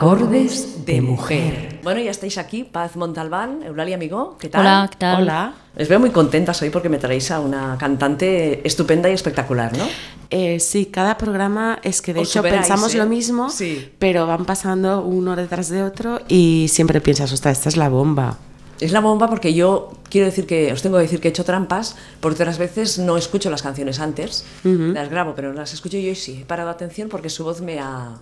Acordes de mujer. Bueno, ya estáis aquí, Paz Montalbán, Eulalia Amigo, ¿qué tal? Hola, ¿qué tal? Hola. Les veo muy contentas hoy porque me traéis a una cantante estupenda y espectacular, ¿no? Eh, sí, cada programa es que de Os hecho superáis, pensamos ¿eh? lo mismo, Sí. pero van pasando uno detrás de otro y siempre piensas, ostras, esta es la bomba. Es la bomba porque yo quiero decir que, os tengo que decir que he hecho trampas porque otras veces no escucho las canciones antes, las grabo, pero no las escucho y hoy sí. He parado atención porque su voz me ha...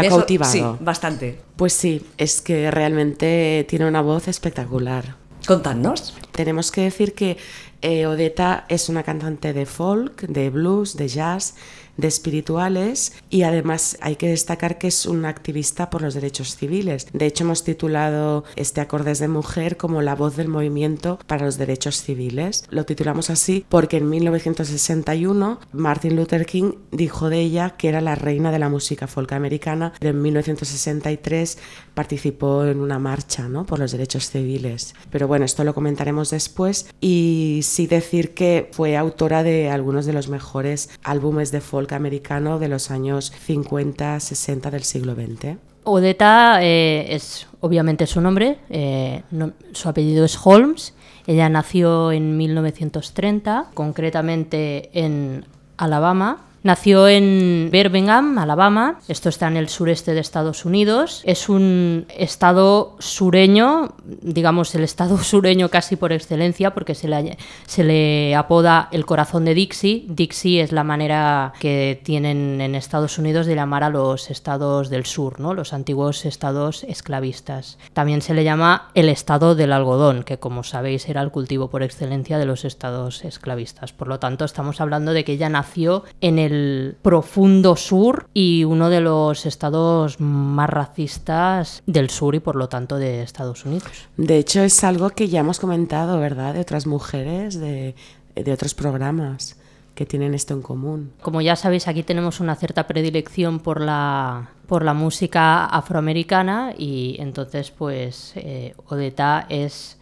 Te ha cautivado. Sí, bastante. Pues sí, es que realmente tiene una voz espectacular. Contadnos. Tenemos que decir que eh, Odeta es una cantante de folk, de blues, de jazz, de espirituales y además hay que destacar que es una activista por los derechos civiles. De hecho, hemos titulado este Acordes de Mujer como la voz del movimiento para los derechos civiles. Lo titulamos así porque en 1961 Martin Luther King dijo de ella que era la reina de la música folk americana. Pero en 1963 participó en una marcha ¿no? por los derechos civiles. Pero bueno, esto lo comentaremos después. Y sí decir que fue autora de algunos de los mejores álbumes de folk americano de los años 50, 60 del siglo XX. Odeta eh, es obviamente su nombre, eh, su apellido es Holmes. Ella nació en 1930, concretamente en Alabama. Nació en Birmingham, Alabama. Esto está en el sureste de Estados Unidos. Es un estado sureño, digamos el estado sureño casi por excelencia, porque se le, apoda el corazón de Dixie. Dixie es la manera que tienen en Estados Unidos de llamar a los estados del sur, ¿no? los antiguos estados esclavistas. También se le llama el estado del algodón, que como sabéis era el cultivo por excelencia de los estados esclavistas. Por lo tanto, estamos hablando de que ella nació en el profundo sur y uno de los estados más racistas del sur y por lo tanto de Estados Unidos. De hecho, es algo que ya hemos comentado, ¿verdad? De otras mujeres, de, de otros programas que tienen esto en común. Como ya sabéis, aquí tenemos una cierta predilección por la, por la música afroamericana y entonces pues eh, Odeta es,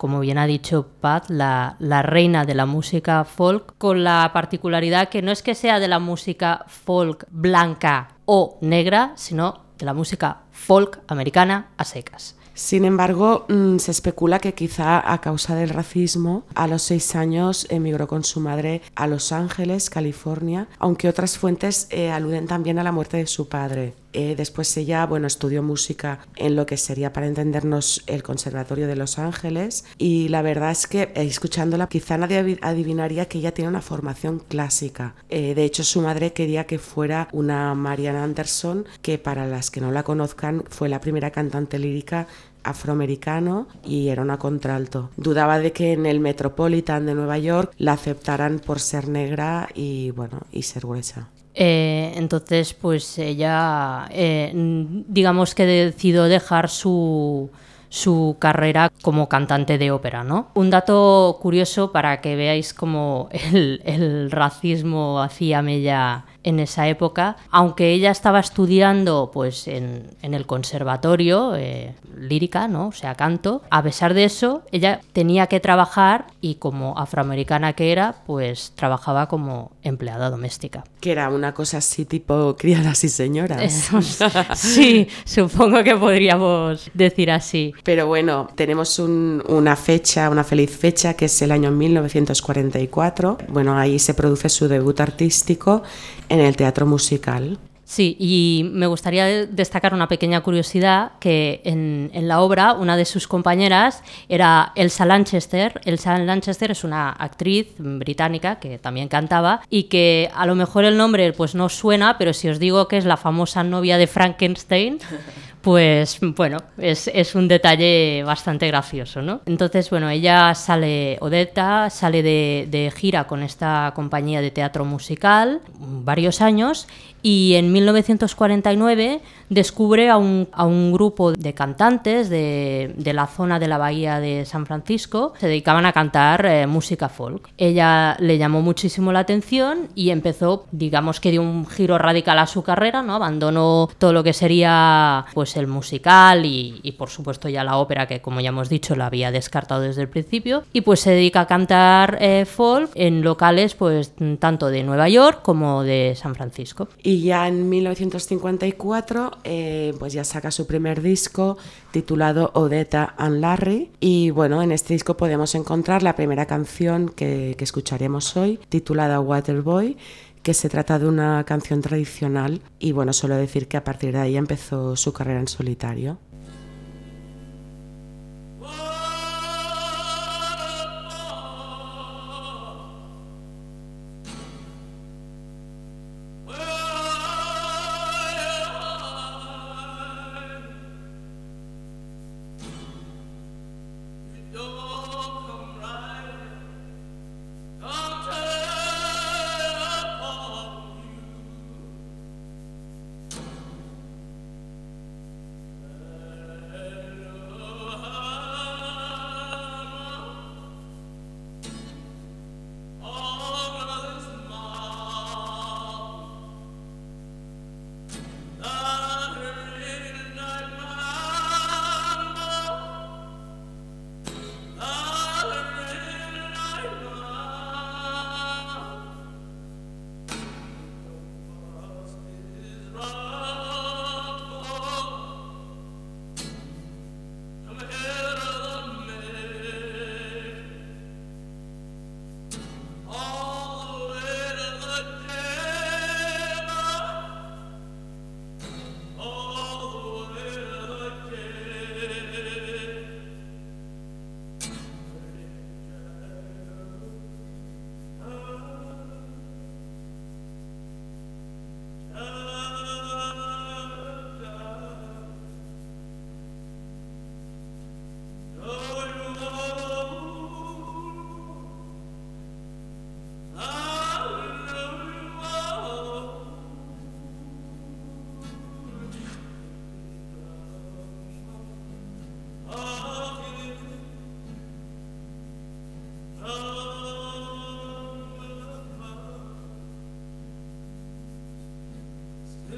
como bien ha dicho Pat, la, reina de la música folk, con la particularidad que no es que sea de la música folk blanca o negra, sino de la música folk americana a secas. Sin embargo, mm, se especula que quizá a causa del racismo, a los seis años emigró con su madre a Los Ángeles, California, aunque otras fuentes eh, aluden también a la muerte de su padre. Eh, después ella, bueno, estudió música en lo que sería, para entendernos, el Conservatorio de Los Ángeles y la verdad es que, eh, escuchándola, quizá nadie adivinaría que ella tiene una formación clásica. Eh, de hecho, su madre quería que fuera una Marian Anderson, que para las que no la conozcan, fue la primera cantante lírica afroamericano y era una contralto. Dudaba de que en el Metropolitan de Nueva York la aceptaran por ser negra y bueno, y ser gruesa. Eh, entonces, pues ella, eh, digamos que decidió dejar su, su carrera como cantante de ópera, ¿no? Un dato curioso para que veáis cómo el, el racismo hacía mella en esa época, aunque ella estaba estudiando pues en, en el conservatorio eh, lírica, ¿no? O sea, canto, a pesar de eso, ella tenía que trabajar y como afroamericana que era, pues trabajaba como empleada doméstica. Que era una cosa así tipo criadas y señoras. Sí, supongo que podríamos decir así. Pero bueno, tenemos un- una fecha, una feliz fecha, que es el año 1944. Bueno, ahí se produce su debut artístico en el teatro musical. Sí, y me gustaría de- destacar una pequeña curiosidad, que en, en la obra una de sus compañeras era Elsa Lanchester. Elsa Lanchester es una actriz británica que también cantaba y que a lo mejor el nombre pues no suena, pero si os digo que es la famosa novia de Frankenstein, pues bueno, es, es un detalle bastante gracioso, ¿no? Entonces, bueno, ella sale, Odetta sale de, de gira con esta compañía de teatro musical varios años y en 1949 descubre a un, a un grupo de cantantes de, de la zona de la bahía de San Francisco, se dedicaban a cantar eh, música folk. Ella le llamó muchísimo la atención y empezó, digamos que dio un giro radical a su carrera, ¿no? Abandonó todo lo que sería pues el musical y, por supuesto ya la ópera que como ya hemos dicho la había descartado desde el principio y pues se dedica a cantar eh, folk en locales pues tanto de Nueva York como de San Francisco. Y Y ya en 1954 eh, pues ya saca su primer disco titulado Odetta and Larry. Y bueno, en este disco podemos encontrar la primera canción que, que escucharemos hoy, titulada Waterboy que se trata de una canción tradicional y bueno, suelo decir que a partir de ahí empezó su carrera en solitario.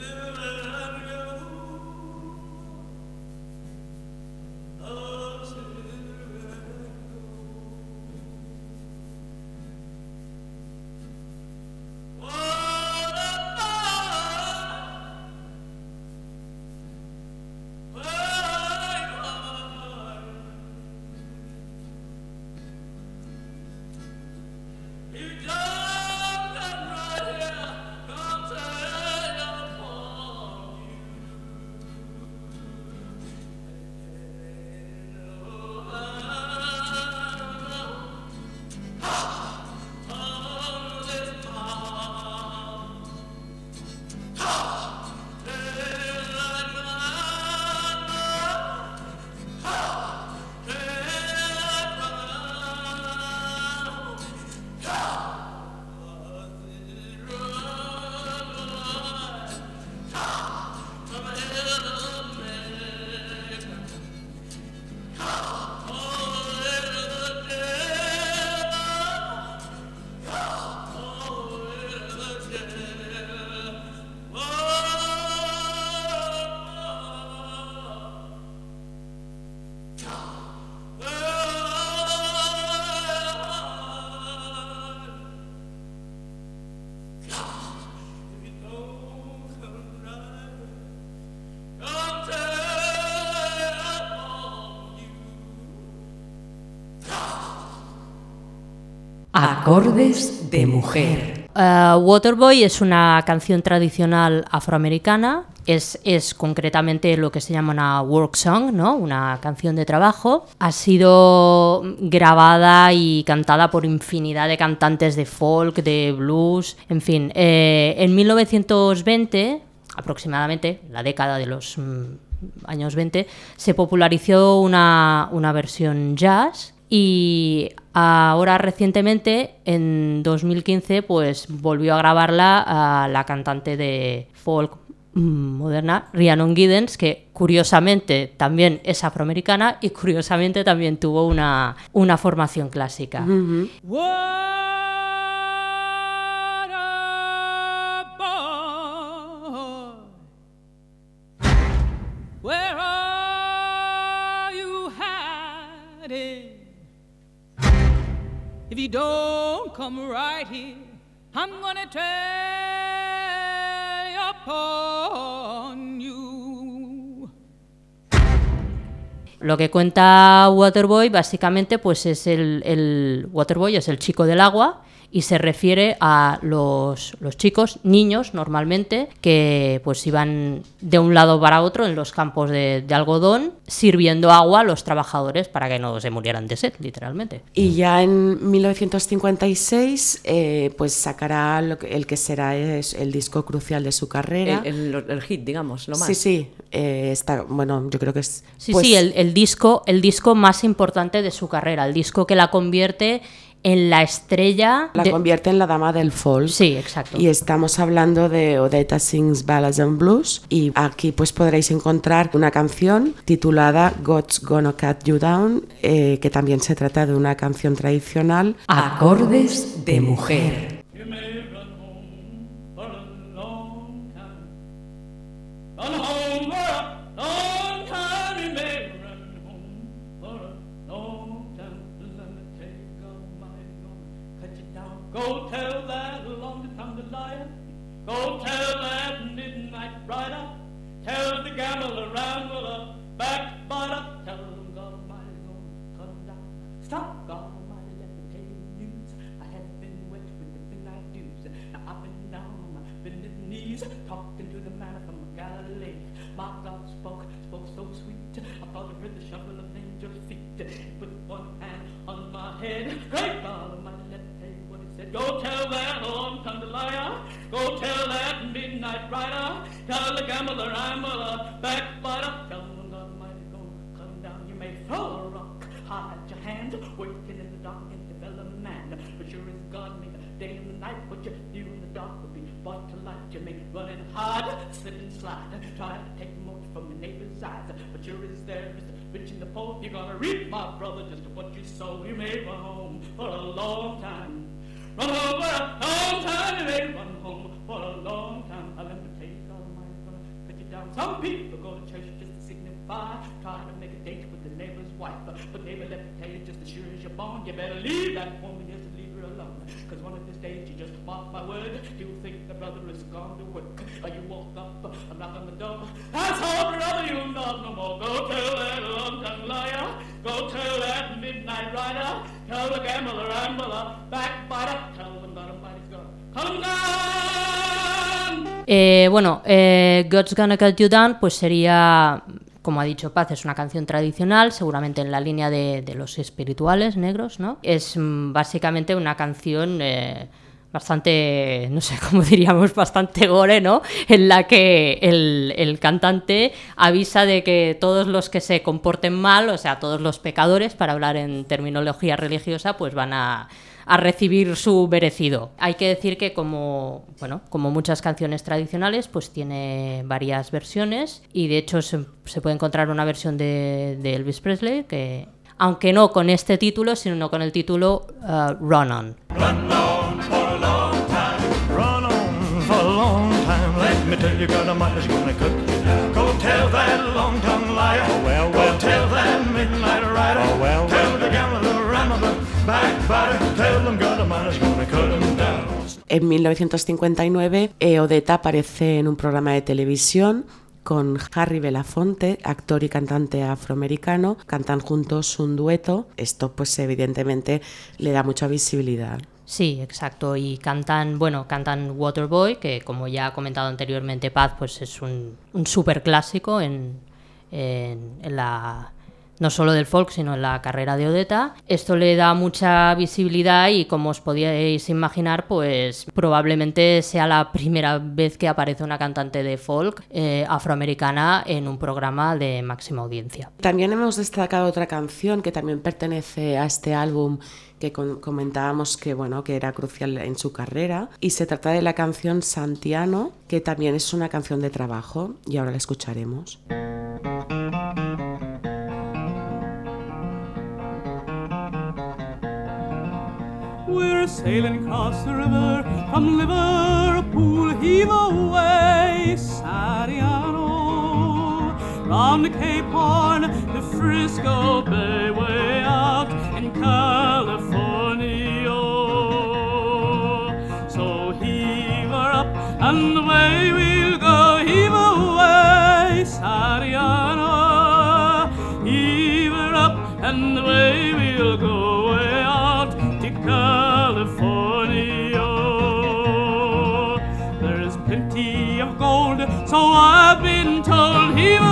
Deliver Acordes de mujer. Uh, Waterboy es una canción tradicional afroamericana, es, es, concretamente lo que se llama una work song, ¿no? una canción de trabajo. Ha sido grabada y cantada por infinidad de cantantes de folk, de blues, en fin. Eh, en 1920, aproximadamente, la década de los mm, años 20, se popularizó una, una versión jazz y ahora recientemente, en 2015, pues volvió a grabarla a la cantante de folk moderna, Rhiannon Giddens, que curiosamente también es afroamericana y curiosamente también tuvo una, una formación clásica. Don't come right here, I'm gonna. Lo que cuenta Waterboy básicamente pues es el Waterboy es el chico del agua y se refiere a los, los chicos, niños normalmente, que pues iban de un lado para otro en los campos de, de algodón sirviendo agua a los trabajadores para que no se murieran de sed, literalmente. Y ya en 1956 eh, pues sacará lo que- el que será es el disco crucial de su carrera. El, el- el hit, digamos, lo más. Sí, sí, eh, está, bueno, yo creo que es... Sí, pues, sí, el, el disco, el disco más importante de su carrera, el disco que la convierte en la estrella. La de- convierte en la dama del folk. Sí, exacto. Y estamos hablando de Odetta Sings Ballads and Blues y aquí pues podréis encontrar una canción titulada God's Gonna Cut You Down, eh, que también se trata de una canción tradicional. Acordes de mujer. Talking to the man from Galilee. My God spoke, spoke so sweet. I thought I heard the shuffle of angels' feet. Put one hand on my head. Great God let me tell you what he said. Go tell that long-tongued liar. Go tell that midnight rider. Tell the gambler I'm a backbiter. Tell them God Almighty, go 'em down. You may throw a rock, hide your hand, working in the dark and develop man. But sure as God made the day and the night, what you do in the dark to light. You make run and hide, slip and slide, try to take more from your neighbor's eyes. But sure as there is the rich and the poor, you're gonna reap, my brother, just what you sow. You may run home for a long time. Run home for a long time, you may run home for a long time. I'll tell you, God Almighty gonna cut you down. Some people go to church just to signify, try to make a date with the neighbor's wife. But, neighbor, let me tell you, just as sure as you're born, you better leave that woman, just leave her alone. Cause one of these days, you just mark my word, you'll think the brother is gone to work. Or you walk up, uh, knock on the door. That's all, brother, you'll not no more. Go tell that long-tongued liar. Go tell that midnight rider. Tell the gambler a backbiter. Tell them that Almighty's gonna cut 'em down. Eh, bueno, eh, God's Gonna Cut You Down, pues sería, como ha dicho Paz, es una canción tradicional, seguramente en la línea de, los espirituales negros, ¿no? Es mm, básicamente una canción eh, bastante, no sé cómo diríamos, bastante gore, ¿no? En la que el cantante avisa de que todos los que se comporten mal, o sea, todos los pecadores, para hablar en terminología religiosa, pues van a a recibir su merecido. Hay que decir que como, bueno, como muchas canciones tradicionales, pues tiene varias versiones y de hecho se, se puede encontrar una versión de, de Elvis Presley que aunque no con este título, sino con el título uh, Run On. Run on for a long time. Let me tell you, God Almighty's gonna cut you down. Go tell that long-tongued liar. Oh, well, well. En 1959, eh, Odetta aparece en un programa de televisión con Harry Belafonte, actor y cantante afroamericano. Cantan juntos un dueto. Esto, pues, evidentemente, le da mucha visibilidad. Sí, exacto. Y cantan, bueno, cantan Waterboy, que como ya ha comentado anteriormente Paz, pues es un, un súper clásico en, en, en la no solo del folk, sino en la carrera de Odetta. Esto le da mucha visibilidad y como os podíais imaginar, pues probablemente sea la primera vez que aparece una cantante de folk eh, afroamericana en un programa de máxima audiencia. También hemos destacado otra canción que también pertenece a este álbum que comentábamos que bueno que era crucial en su carrera y se trata de la canción Santiano que también es una canción de trabajo y ahora la escucharemos. We're sailing across the river from Liverpool, heave away, Sariano. Round the Cape Horn, to Frisco Bay, way out in California. So heave her up and away we'll go, heave away, Sariano. Heave her up and away so I've been told. Heave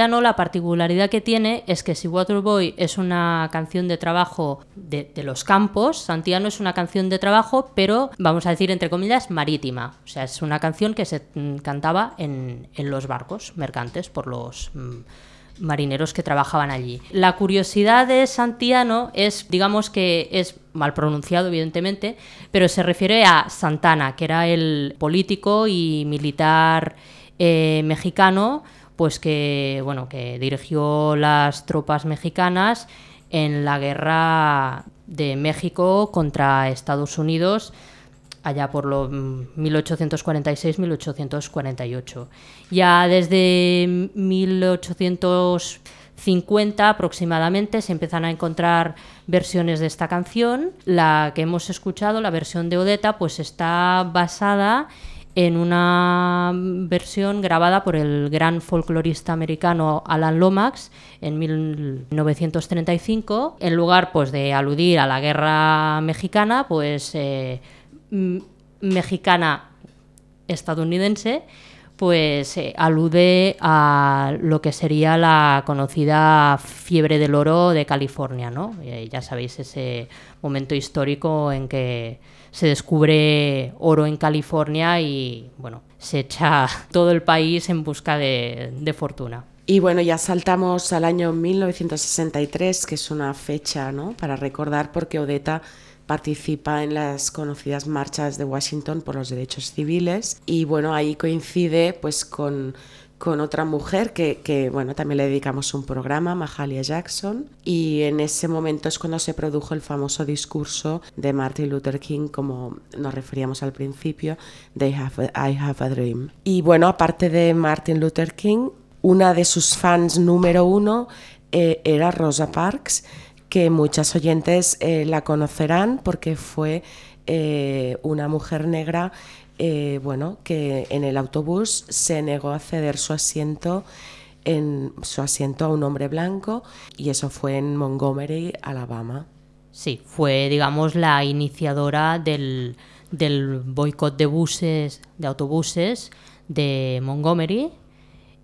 La particularidad que tiene es que si Waterboy es una canción de trabajo de, de los campos, Santiano es una canción de trabajo, pero vamos a decir entre comillas marítima. O sea, es una canción que se mm, cantaba en, en los barcos mercantes por los mm, marineros que trabajaban allí. La curiosidad de Santiano es, digamos que es mal pronunciado, evidentemente, pero se refiere a Santana, que era el político y militar eh, mexicano, pues que bueno, que dirigió las tropas mexicanas en la guerra de México contra Estados Unidos allá por los 1846-1848. Ya desde 1850 aproximadamente se empiezan a encontrar versiones de esta canción. La que hemos escuchado, la versión de Odetta, pues está basada una versión grabada por el gran folclorista americano Alan Lomax en 1935. En lugar pues, de aludir a la guerra mexicana, pues eh, mexicana estadounidense, pues eh, alude a lo que sería la conocida fiebre del oro de California, ¿no? Eh, ya sabéis ese momento histórico en que se descubre oro en California y bueno, se echa todo el país en busca de, de fortuna. Y bueno, ya saltamos al año 1963, que es una fecha ¿no? para recordar porque Odetta participa en las conocidas marchas de Washington por los derechos civiles y bueno, ahí coincide pues con, con otra mujer que, bueno, también le dedicamos un programa, Mahalia Jackson, y en ese momento es cuando se produjo el famoso discurso de Martin Luther King, como nos referíamos al principio, de I Have a, I Have a Dream. Y bueno, aparte de Martin Luther King, una de sus fans número uno eh, era Rosa Parks, que muchas oyentes eh, la conocerán porque fue eh, una mujer negra eh, bueno, que en el autobús se negó a ceder su asiento en su asiento a un hombre blanco y eso fue en Montgomery, Alabama. Sí, fue, digamos, la iniciadora del, del boicot de buses, de autobuses de Montgomery,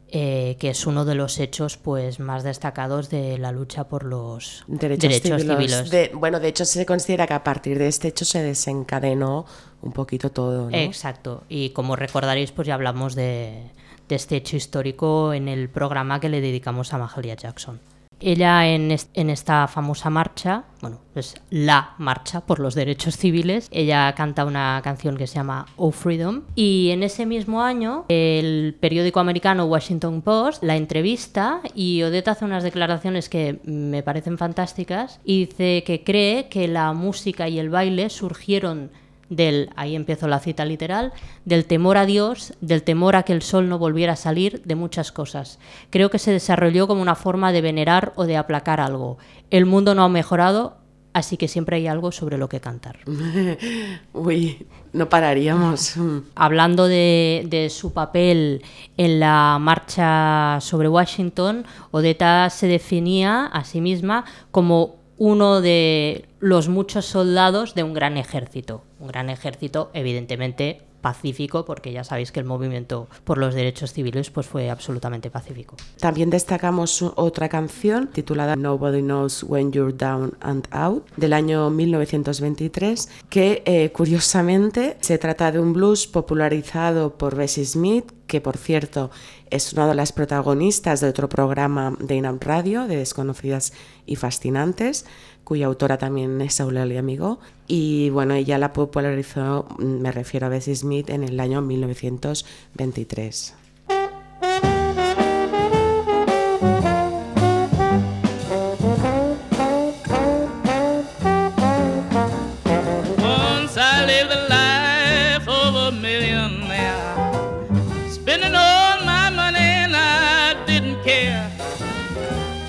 eh, que es uno de los hechos pues más destacados de la lucha por los Derechos, derechos, civiles. civiles. De- bueno, de hecho se considera que a partir de este hecho se desencadenó un poquito todo. ¿no? Exacto. Y como recordaréis, pues ya hablamos de, de este hecho histórico en el programa que le dedicamos a Mahalia Jackson. Ella en, es- en esta famosa marcha, bueno, es la marcha por los derechos civiles, ella canta una canción que se llama Oh Freedom. Y en ese mismo año el periódico americano Washington Post la entrevista y Odetta hace unas declaraciones que me parecen fantásticas y dice que cree que la música y el baile surgieron del, ahí empiezo la cita literal, del temor a Dios, del temor a que el sol no volviera a salir, de muchas cosas. Creo que se desarrolló como una forma de venerar o de aplacar algo. El mundo no ha mejorado, así que siempre hay algo sobre lo que cantar. Uy, no pararíamos. Hablando de, de su papel en la marcha sobre Washington, Odetta se definía a sí misma como uno de los muchos soldados de un gran ejército. Un gran ejército, evidentemente, pacífico, porque ya sabéis que el movimiento por los derechos civiles pues fue absolutamente pacífico. También destacamos otra canción titulada Nobody Knows When You're Down and Out del año 1923 que eh, curiosamente se trata de un blues popularizado por Bessie Smith que por cierto es una de las protagonistas de otro programa de Inam Radio de Desconocidas y Fascinantes cuya autora también es Aurelia Amigo. Y bueno ella la popularizó mm, me refiero a Bessie Smith en el año 1923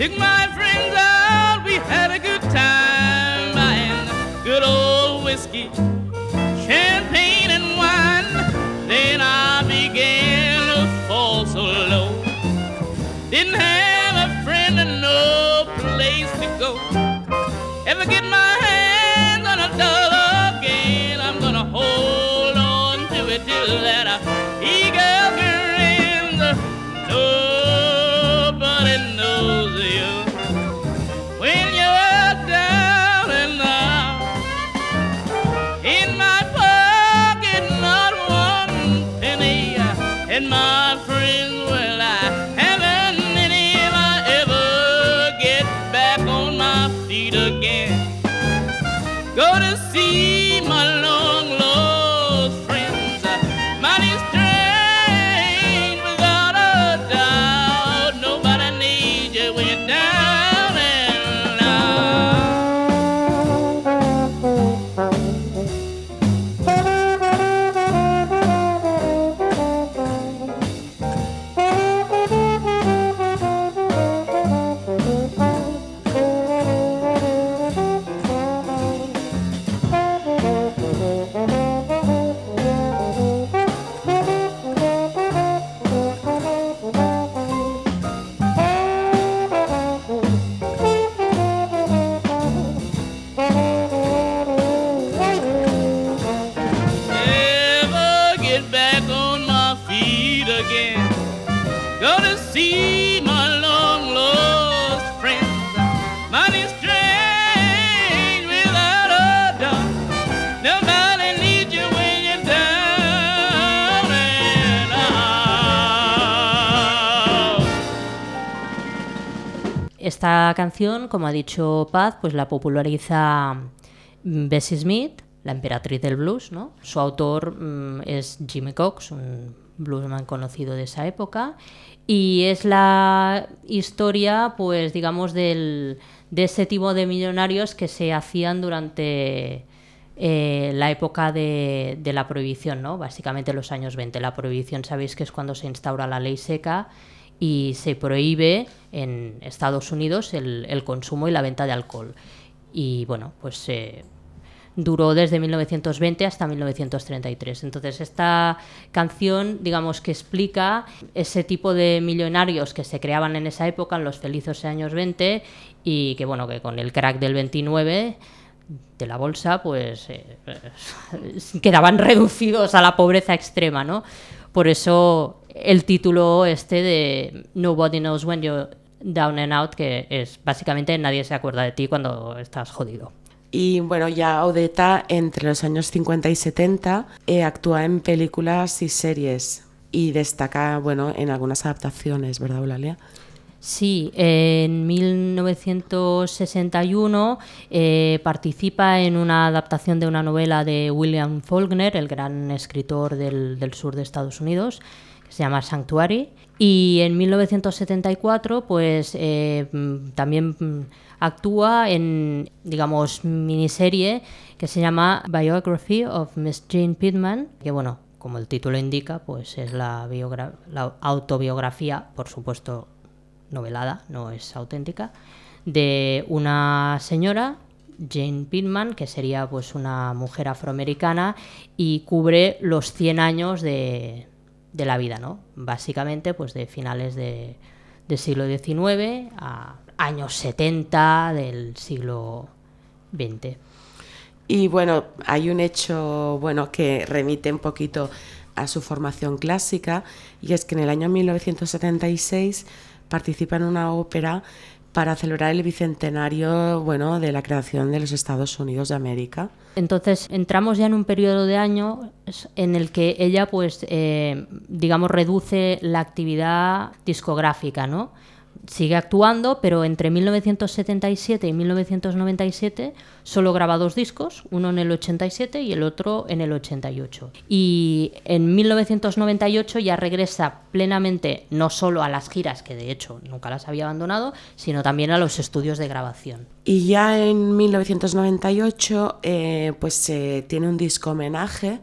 Big man. Esta canción, como ha dicho Paz, pues la populariza mm, Bessie Smith, la emperatriz del blues, ¿no? Su autor mm, es Jimmy Cox, un bluesman conocido de esa época, y es la historia, pues digamos, del, de ese tipo de millonarios que se hacían durante eh, la época de, de la prohibición, ¿no? Básicamente los años 20. La prohibición, sabéis que es cuando se instaura la ley seca y se prohíbe en Estados Unidos el, consumo y la venta de alcohol. Y bueno, pues eh, duró desde 1920 hasta 1933. Entonces esta canción, digamos que explica ese tipo de millonarios que se creaban en esa época, en los felices años 20, y que bueno, que con el crack del 29 de la bolsa, pues eh, quedaban reducidos a la pobreza extrema, ¿no? Por eso el título este de Nobody Knows When You're Down and Out, que es básicamente nadie se acuerda de ti cuando estás jodido. Y bueno, ya Odetta entre los años 50 y 70 eh, actúa en películas y series y destaca, bueno, en algunas adaptaciones, ¿verdad, Eulalia? Sí, en 1961 eh, participa en una adaptación de una novela de William Faulkner, el gran escritor del, del sur de Estados Unidos, se llama Sanctuary. Y en 1974, pues eh, también actúa en, digamos, miniserie que se llama Biography of Miss Jane Pittman, que bueno, como el título indica, pues es la, la autobiografía, por supuesto, novelada, no es auténtica, de una señora, Jane Pittman, que sería pues una mujer afroamericana y cubre los 100 años de, de la vida, ¿no? Básicamente, pues de finales de, del siglo XIX a años 70 del siglo XX. Y bueno, hay un hecho bueno que remite un poquito a su formación clásica y es que en el año 1976 participa en una ópera para celebrar el bicentenario bueno, de la creación de los Estados Unidos de América. Entonces entramos ya en un periodo de años en el que ella, pues, eh, digamos, reduce la actividad discográfica, ¿no? Sigue actuando, pero entre 1977 y 1997 solo graba dos discos, uno en el 87 y el otro en el 88. Y en 1998 ya regresa plenamente no solo a las giras, que de hecho nunca las había abandonado, sino también a los estudios de grabación. Y ya en 1998 eh, pues tiene un disco homenaje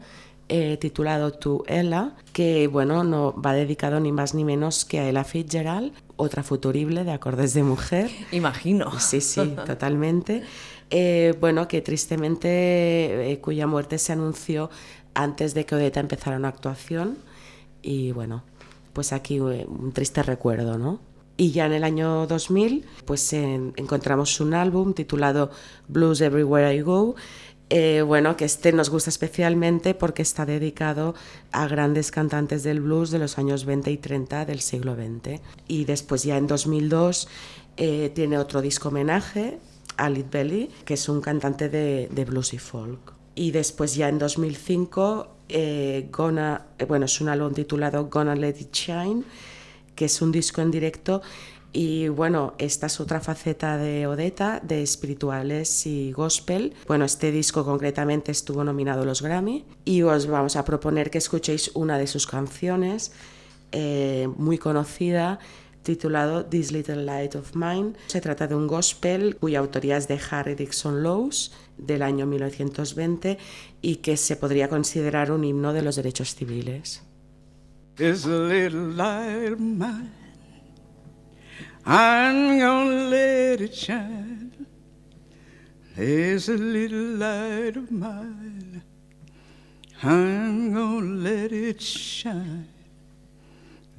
eh, titulado To Ella, que bueno, no va dedicado ni más ni menos que a Ella Fitzgerald, otra futurible de acordes de mujer. Imagino. Sí, sí, totalmente. Eh, bueno, que tristemente eh, cuya muerte se anunció antes de que Odetta empezara una actuación y bueno, pues aquí eh, un triste recuerdo, ¿no? Y ya en el año 2000, pues en- encontramos un álbum titulado Blues Everywhere I Go, eh, bueno, que este nos gusta especialmente porque está dedicado a grandes cantantes del blues de los años 20 y 30 del siglo XX. Y después ya en 2002 eh, tiene otro disco homenaje a Lead Belly, que es un cantante de, blues y folk. Y después ya en 2005, eh, Gonna, eh, bueno, es un álbum titulado Gonna Let It Shine, que es un disco en directo y bueno, esta es otra faceta de Odetta, de espirituales y gospel. Bueno, este disco concretamente estuvo nominado a los Grammy y os vamos a proponer que escuchéis una de sus canciones, eh, muy conocida, titulado This Little Light of Mine. Se trata de un gospel cuya autoría es de Harry Dixon Lowes del año 1920 y que se podría considerar un himno de los derechos civiles. I'm gonna let it shine. There's a little light of mine, I'm gonna let it shine.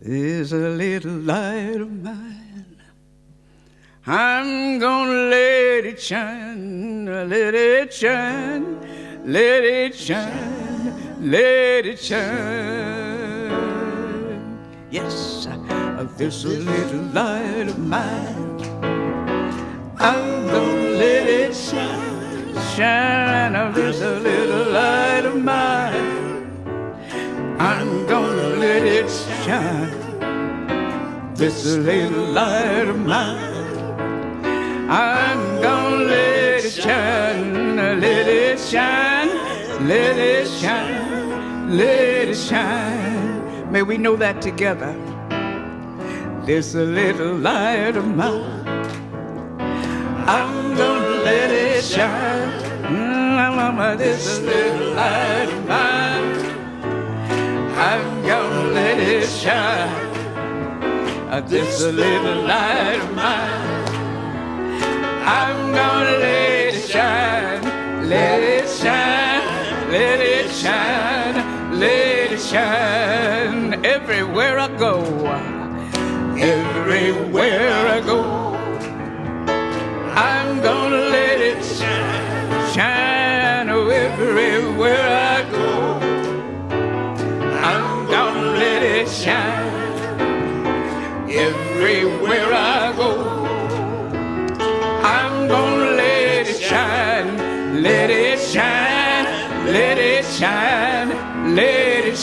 There's a little light of mine, I'm gonna let it shine, let it shine, let it shine, let it shine. Yes, this little light of mine, I'm gonna let it shine, shine. This little light of mine, I'm gonna let it shine. This little light of mine. I'm gonna let it shine, let it shine, let it shine, let it shine. May we know that together. This little light of mine, I'm gonna let it shine. Mm, This little light of mine, I'm gonna let it shine. Uh, This little light of mine. I'm gonna let it shine, let it shine, let it shine, let it shine everywhere I go, everywhere I go. I'm gonna let it shine,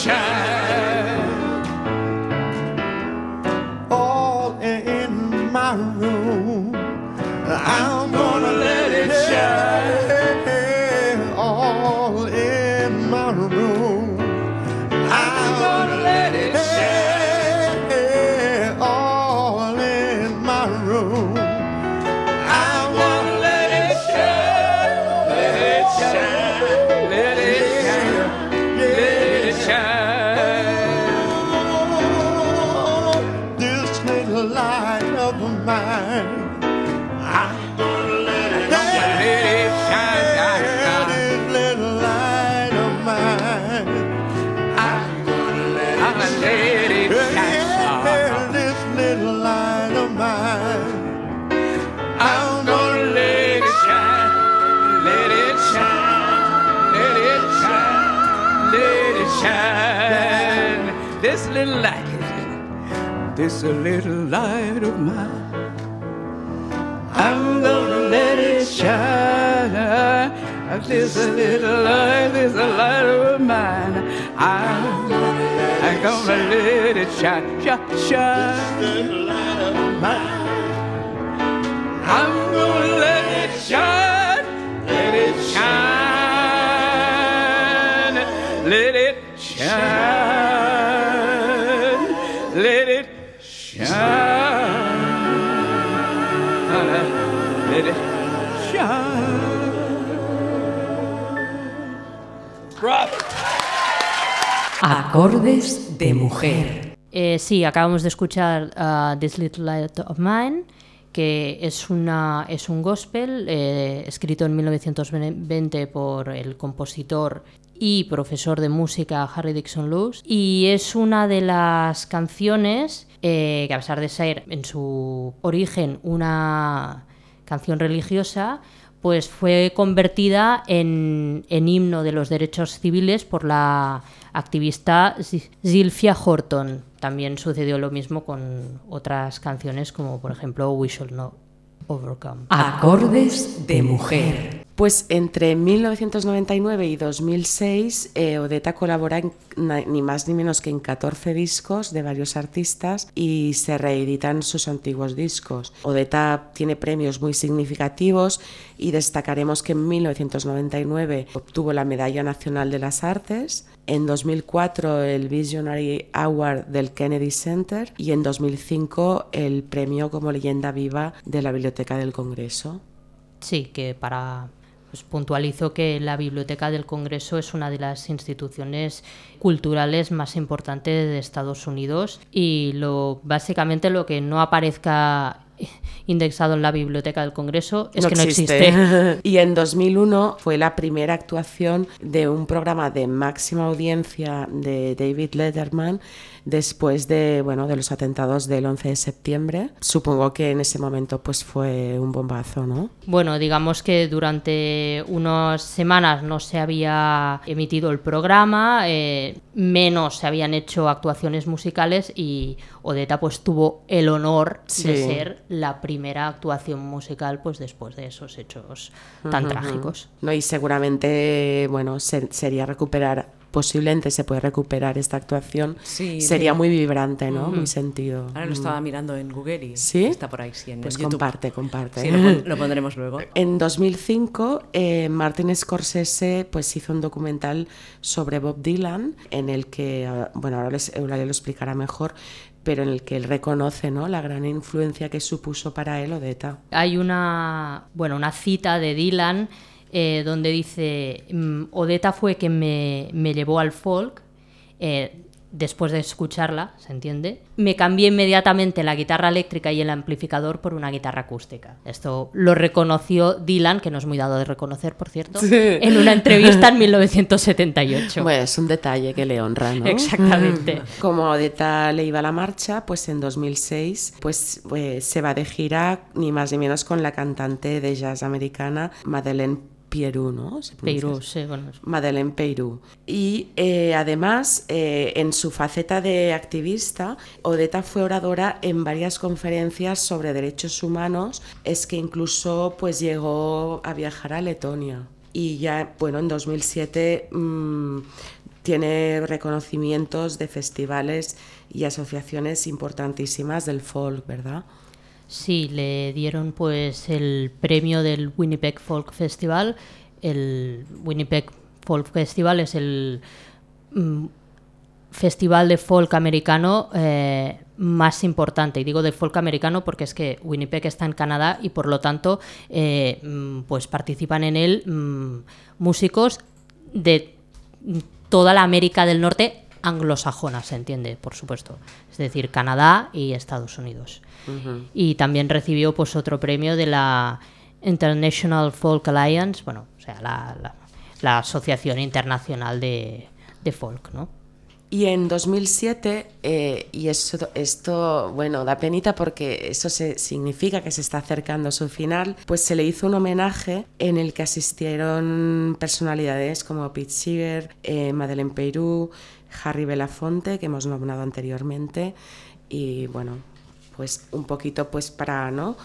let I'm gonna let it shine, let it shine, let it shine, let it shine. This little light, this little light of mine. I'm gonna let it shine. This little light, this light of mine. I'm gonna, I'm gonna let it shine, shine, shine. This little light of mine. I'm gonna let it shine, let it shine, let it shine, let it shine, let it shine. Acordes de mujer. Eh, sí, acabamos de escuchar uh, This Little Light of Mine, que es, una, es un gospel eh, escrito en 1920 por el compositor y profesor de música Harry Dixon Lewis. Y es una de las canciones eh, que, a pesar de ser en su origen una canción religiosa, pues fue convertida en, en himno de los derechos civiles por la activista Zi- Zilphia Horton. También sucedió lo mismo con otras canciones como por ejemplo We Shall Not Overcome. Acordes de mujer. Pues entre 1999 y 2006, eh, Odetta colabora en ni más ni menos que en 14 discos de varios artistas y se reeditan sus antiguos discos. Odetta tiene premios muy significativos y destacaremos que en 1999 obtuvo la Medalla Nacional de las Artes, en 2004 el Visionary Award del Kennedy Center y en 2005 el premio como leyenda viva de la Biblioteca del Congreso. Sí, que para pues puntualizo que la Biblioteca del Congreso es una de las instituciones culturales más importantes de Estados Unidos y lo básicamente lo que no aparezca indexado en la Biblioteca del Congreso es que no existe. y en 2001 fue la primera actuación de un programa de máxima audiencia de David Letterman después de, bueno, de los atentados del 11 de septiembre. Supongo que en ese momento pues fue un bombazo, ¿no? Bueno, digamos que durante unas semanas no se había emitido el programa, eh, menos se habían hecho actuaciones musicales y Odetta pues tuvo el honor de ser la primera actuación musical pues después de esos hechos tan trágicos. ¿no? Y seguramente, bueno, se- sería recuperar, posiblemente se puede recuperar esta actuación. Sí, sería sí. muy vibrante, ¿no? Muy sentido. Ahora lo estaba mirando en Google y ¿Sí? está por ahí, sí, en Pues YouTube. comparte, comparte. Sí, lo, pon- lo pondremos luego. En 2005, eh, Martin Scorsese pues, hizo un documental sobre Bob Dylan, en el que, ah, bueno, ahora les- Eulalia lo explicará mejor, pero en el que él reconoce ¿no? la gran influencia que supuso para él Odetta. Hay una, bueno, una cita de Dylan eh, donde dice, mm, Odetta fue quien me, me llevó al folk, eh, después de escucharla, ¿se entiende? Me cambié inmediatamente la guitarra eléctrica y el amplificador por una guitarra acústica. Esto lo reconoció Dylan, que no es muy dado de reconocer, por cierto, en una entrevista en 1978. Bueno, es un detalle que le honra, ¿no? Exactamente. Como Odetta le iba a la marcha, pues en 2006 pues, eh, se va de gira ni más ni menos con la cantante de jazz americana Madeleine Pieru, ¿no? ¿Se Peirú, sí, bueno, Madeleine Peyrou. Y eh, además, eh, en su faceta de activista, Odetta fue oradora en varias conferencias sobre derechos humanos, es que incluso pues llegó a viajar a Letonia. Y ya, bueno, en 2007 mm, tiene reconocimientos de festivales y asociaciones importantísimas del folk, ¿verdad? Sí, le dieron pues el premio del Winnipeg Folk Festival. El Winnipeg Folk Festival es el mm, festival de folk americano eh, más importante. Y digo de folk americano porque es que Winnipeg está en Canadá y por lo tanto eh, mm, pues participan en él mm, músicos de toda la América del Norte anglosajona, se entiende, por supuesto. Es decir, Canadá y Estados Unidos. Y también recibió pues otro premio de la International Folk Alliance, bueno, o sea, la, la- la Asociación Internacional de, de Folk, ¿no? Y en 2007, eh, y eso, esto, bueno, da penita porque eso se, significa que se está acercando a su final, pues se le hizo un homenaje en el que asistieron personalidades como Pete Seeger, eh, Madeleine Peyrou, Harry Belafonte, que hemos nombrado anteriormente, y bueno, pues un poquito pues para, ¿no?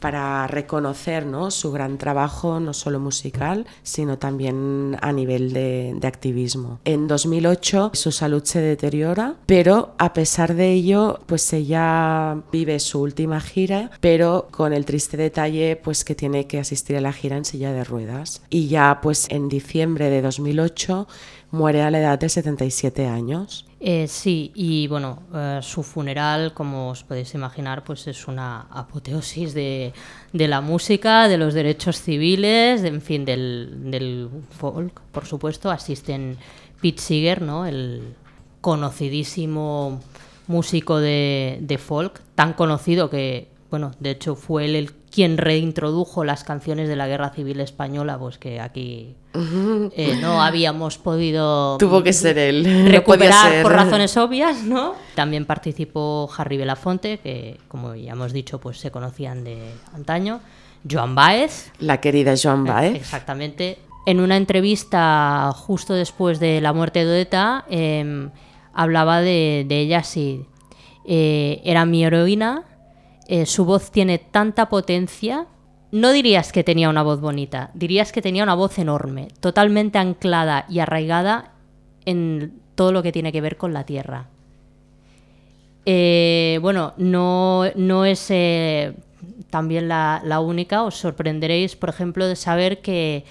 para reconocer ¿no? su gran trabajo, no solo musical, sino también a nivel de, de, activismo. En 2008 su salud se deteriora, pero a pesar de ello, pues ella vive su última gira, pero con el triste detalle pues que tiene que asistir a la gira en silla de ruedas. Y ya pues en diciembre de 2008 muere a la edad de 77 años. Eh, sí, y bueno, eh, su funeral, como os podéis imaginar, pues es una apoteosis de, de la música, de los derechos civiles, en fin, del, del, folk, por supuesto. Asisten Pete Seeger, ¿no? el conocidísimo músico de, de folk, tan conocido que, bueno, de hecho fue él el quien reintrodujo las canciones de la Guerra Civil Española, pues que aquí eh, no habíamos podido Tuvo que ser él. recuperar no ser. por razones obvias, ¿no? También participó Harry Belafonte, que como ya hemos dicho, pues se conocían de antaño. Joan Baez. La querida Joan Baez. Exactamente. En una entrevista justo después de la muerte de Odetta, eh, hablaba de, de, ella así. Eh, era mi heroína, eh, su voz tiene tanta potencia. No dirías que tenía una voz bonita, dirías que tenía una voz enorme, totalmente anclada y arraigada en todo lo que tiene que ver con la tierra. Eh, bueno, no, no es eh, también la, la, única, os sorprenderéis, por ejemplo, de saber que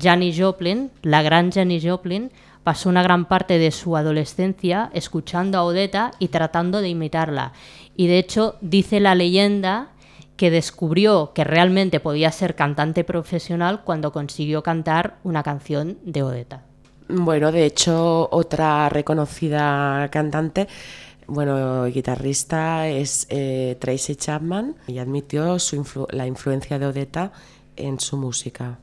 Janis Joplin, la gran Janis Joplin, pasó una gran parte de su adolescencia escuchando a Odetta y tratando de imitarla. Y de hecho, dice la leyenda que descubrió que realmente podía ser cantante profesional cuando consiguió cantar una canción de Odetta. Bueno, de hecho, otra reconocida cantante, bueno, guitarrista es eh, Tracy Chapman y admitió su influ la influencia de Odetta en su música.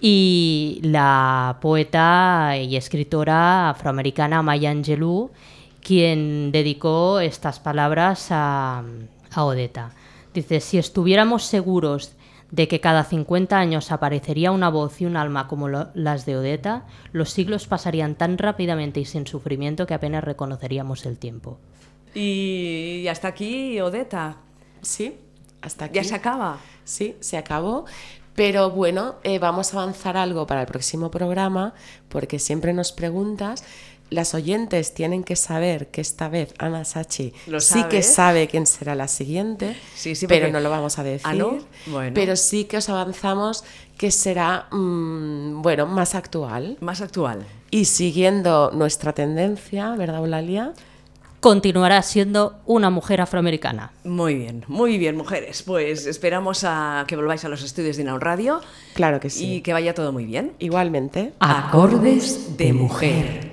Y la poeta y escritora afroamericana Maya Angelou, quien dedicó estas palabras a, a Odetta. Dice, si estuviéramos seguros de que cada 50 años aparecería una voz y un alma como lo, las de Odetta, los siglos pasarían tan rápidamente y sin sufrimiento que apenas reconoceríamos el tiempo. Y hasta aquí, Odetta. Sí, hasta aquí. ¿Ya se acaba? Sí, se acabó. Pero bueno, eh, vamos a avanzar algo para el próximo programa, porque siempre nos preguntas las oyentes tienen que saber que esta vez Ana Sachi ¿Lo sí que sabe quién será la siguiente, Sí, sí, pero porque- no lo vamos a decir. ¿Ah, no? Bueno. Pero sí que os avanzamos que será, mm, bueno, más actual. Más actual. Y siguiendo nuestra tendencia, ¿verdad, Eulalia? Continuará siendo una mujer afroamericana. Muy bien, muy bien, mujeres. Pues esperamos a que volváis a los estudios de Inaun Radio Claro que sí. y que vaya todo muy bien. Igualmente. Acordes de mujer.